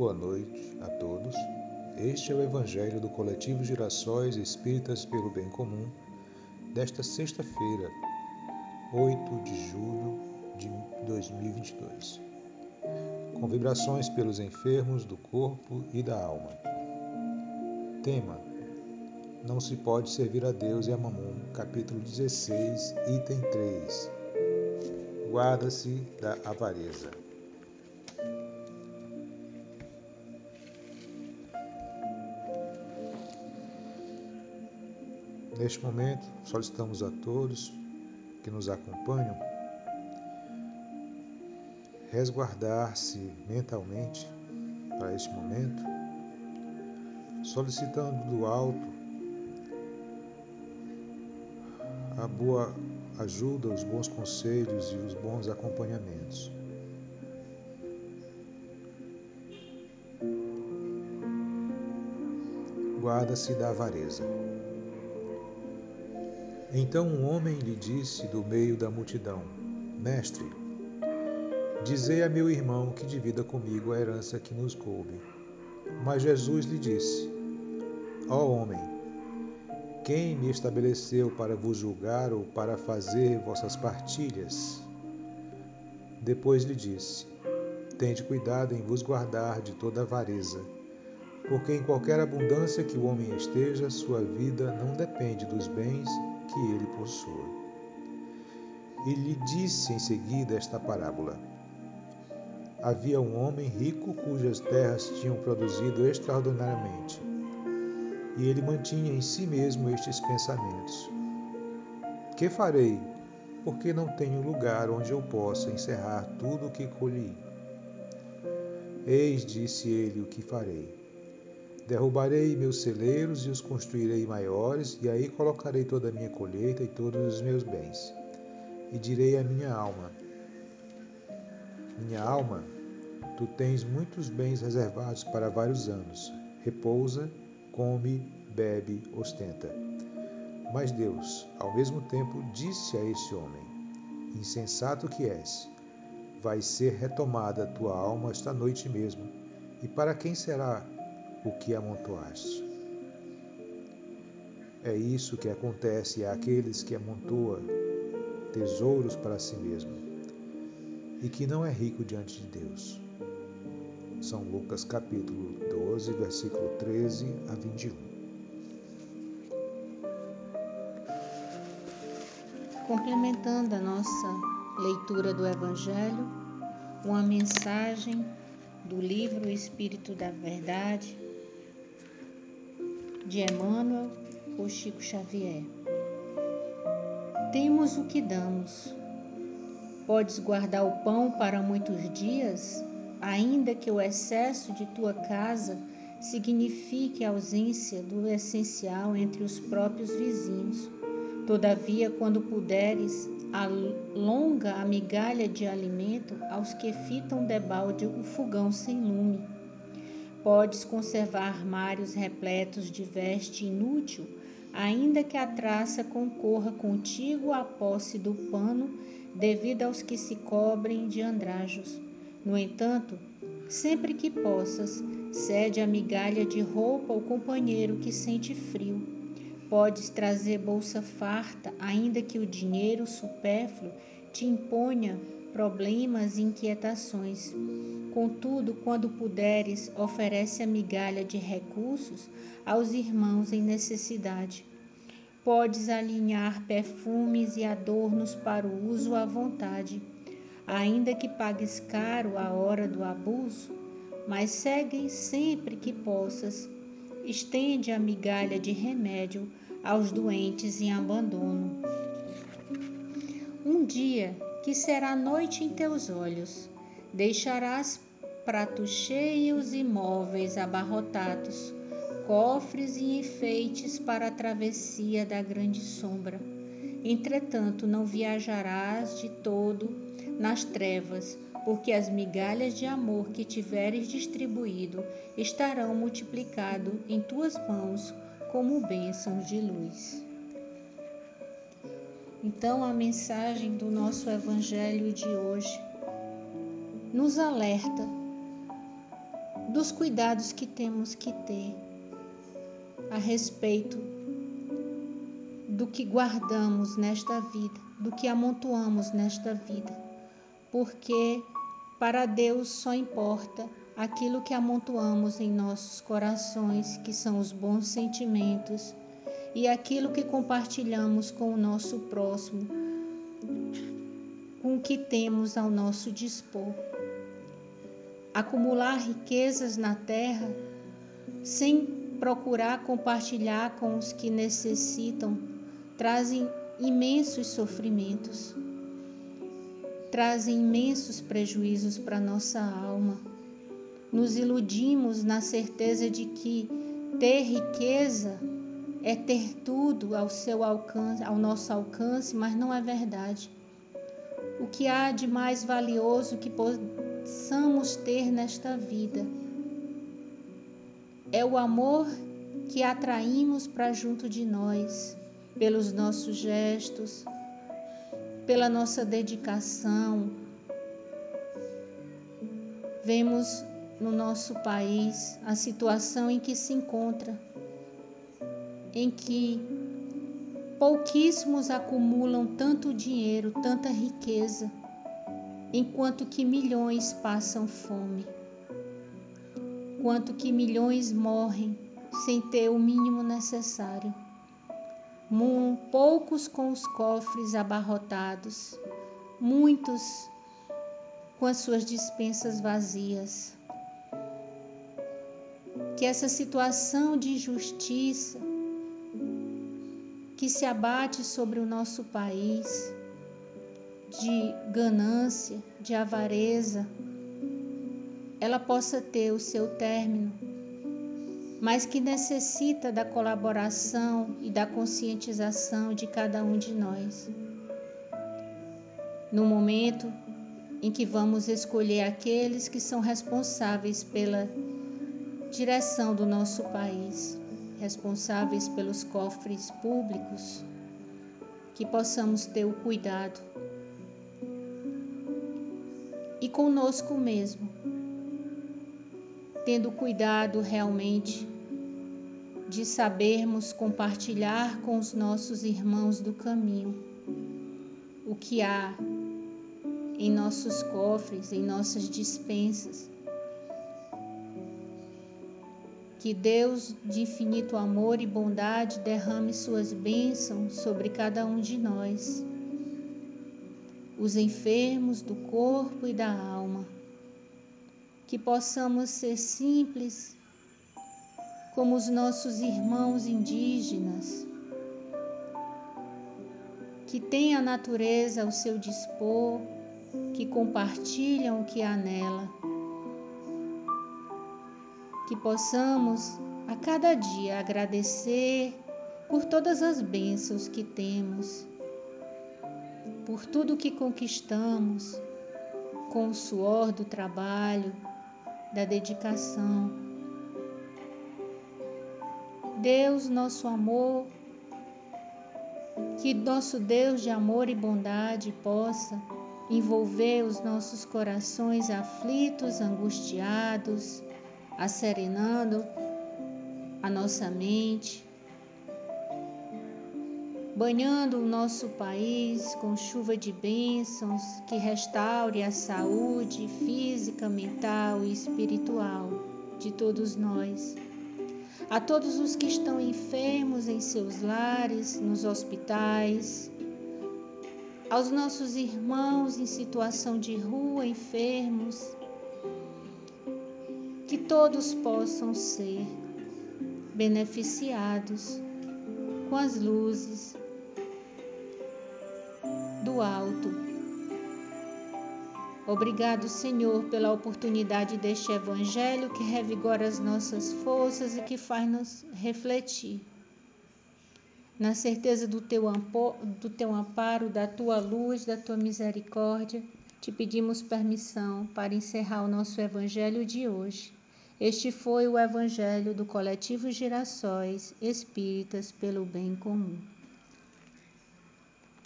Boa noite a todos. Este é o Evangelho do Coletivo Girassóis Espíritas pelo Bem Comum, desta sexta-feira, 8 de julho de 2022. Com vibrações pelos enfermos do corpo e da alma. Tema: Não se pode servir a Deus e a Mamon, capítulo 16, item 3. Guarda-se da avareza. Neste momento, solicitamos a todos que nos acompanham resguardar-se mentalmente para este momento, solicitando do alto a boa ajuda, os bons conselhos e os bons acompanhamentos. Guarda-se da avareza. Então um homem lhe disse do meio da multidão: Mestre, dizei a meu irmão que divida comigo a herança que nos coube. Mas Jesus lhe disse: Ó homem, quem me estabeleceu para vos julgar ou para fazer vossas partilhas? Depois lhe disse: Tende cuidado em vos guardar de toda avareza, porque em qualquer abundância que o homem esteja, sua vida não depende dos bens que ele possua. E lhe disse em seguida esta parábola: Havia um homem rico cujas terras tinham produzido extraordinariamente. E ele mantinha em si mesmo estes pensamentos: Que farei, porque não tenho lugar onde eu possa encerrar tudo o que colhi? Eis, disse ele, o que farei Derrubarei meus celeiros e os construirei maiores, e aí colocarei toda a minha colheita e todos os meus bens. E direi à minha alma: Minha alma, tu tens muitos bens reservados para vários anos. Repousa, come, bebe, ostenta. Mas Deus, ao mesmo tempo, disse a esse homem: Insensato que és, vai ser retomada a tua alma esta noite mesmo. E para quem será o que amontoaste. É isso que acontece àqueles que amontoam tesouros para si mesmo e que não é rico diante de Deus. São Lucas capítulo 12, versículo 13 a 21. Complementando a nossa leitura do Evangelho, uma mensagem do livro Espírito da Verdade, de Emmanuel ou Chico Xavier. Temos o que damos. Podes guardar o pão para muitos dias, ainda que o excesso de tua casa signifique a ausência do essencial entre os próprios vizinhos. Todavia, quando puderes, alonga a migalha de alimento aos que fitam debalde o fogão sem lume Podes conservar armários repletos de veste inútil, ainda que a traça concorra contigo à posse do pano, devido aos que se cobrem de andrajos. No entanto, sempre que possas, cede a migalha de roupa ao companheiro que sente frio. Podes trazer bolsa farta, ainda que o dinheiro supérfluo te imponha problemas e inquietações. Contudo, quando puderes, oferece a migalha de recursos aos irmãos em necessidade. Podes alinhar perfumes e adornos para o uso à vontade, ainda que pagues caro a hora do abuso, mas segue sempre que possas. Estende a migalha de remédio aos doentes em abandono. Um dia que será noite em teus olhos. Deixarás pratos cheios e móveis abarrotados, cofres e enfeites para a travessia da grande sombra. Entretanto, não viajarás de todo nas trevas, porque as migalhas de amor que tiveres distribuído estarão multiplicado em tuas mãos como bênçãos de luz. Então, a mensagem do nosso Evangelho de hoje nos alerta dos cuidados que temos que ter a respeito do que guardamos nesta vida, do que amontoamos nesta vida, porque para Deus só importa aquilo que amontoamos em nossos corações, que são os bons sentimentos, e aquilo que compartilhamos com o nosso próximo, com o que temos ao nosso dispor. Acumular riquezas na terra sem procurar compartilhar com os que necessitam trazem imensos sofrimentos, trazem imensos prejuízos para nossa alma. Nos iludimos na certeza de que ter riqueza é ter tudo ao seu alcance, ao nosso alcance, mas não é verdade. O que há de mais valioso que possamos ter nesta vida é o amor que atraímos para junto de nós, pelos nossos gestos, pela nossa dedicação. Vemos no nosso país a situação em que se encontra em que pouquíssimos acumulam tanto dinheiro, tanta riqueza, enquanto que milhões passam fome, quanto que milhões morrem sem ter o mínimo necessário. Poucos com os cofres abarrotados, muitos com as suas dispensas vazias. Que essa situação de injustiça que se abate sobre o nosso país, de ganância, de avareza, ela possa ter o seu término, mas que necessita da colaboração e da conscientização de cada um de nós. No momento em que vamos escolher aqueles que são responsáveis pela direção do nosso país responsáveis pelos cofres públicos, que possamos ter o cuidado. E conosco mesmo, tendo cuidado realmente de sabermos compartilhar com os nossos irmãos do caminho o que há em nossos cofres, em nossas dispensas que Deus de infinito amor e bondade derrame suas bênçãos sobre cada um de nós, os enfermos do corpo e da alma, que possamos ser simples como os nossos irmãos indígenas, que têm a natureza ao seu dispor, que compartilham o que há nela que possamos a cada dia agradecer por todas as bênçãos que temos, por tudo que conquistamos com o suor do trabalho, da dedicação. Deus, nosso amor, que nosso Deus de amor e bondade possa envolver os nossos corações aflitos, angustiados, acerenando a nossa mente, banhando o nosso país com chuva de bênçãos que restaure a saúde física, mental e espiritual de todos nós. A todos os que estão enfermos em seus lares, nos hospitais, aos nossos irmãos em situação de rua, enfermos, todos possam ser beneficiados com as luzes do alto. Obrigado, Senhor, pela oportunidade deste Evangelho que revigora as nossas forças e que faz-nos refletir. Na certeza do teu, do teu amparo, da tua luz, da tua misericórdia, te pedimos permissão para encerrar o nosso Evangelho de hoje este foi o Evangelho do Coletivo Girassóis Espíritas pelo Bem Comum.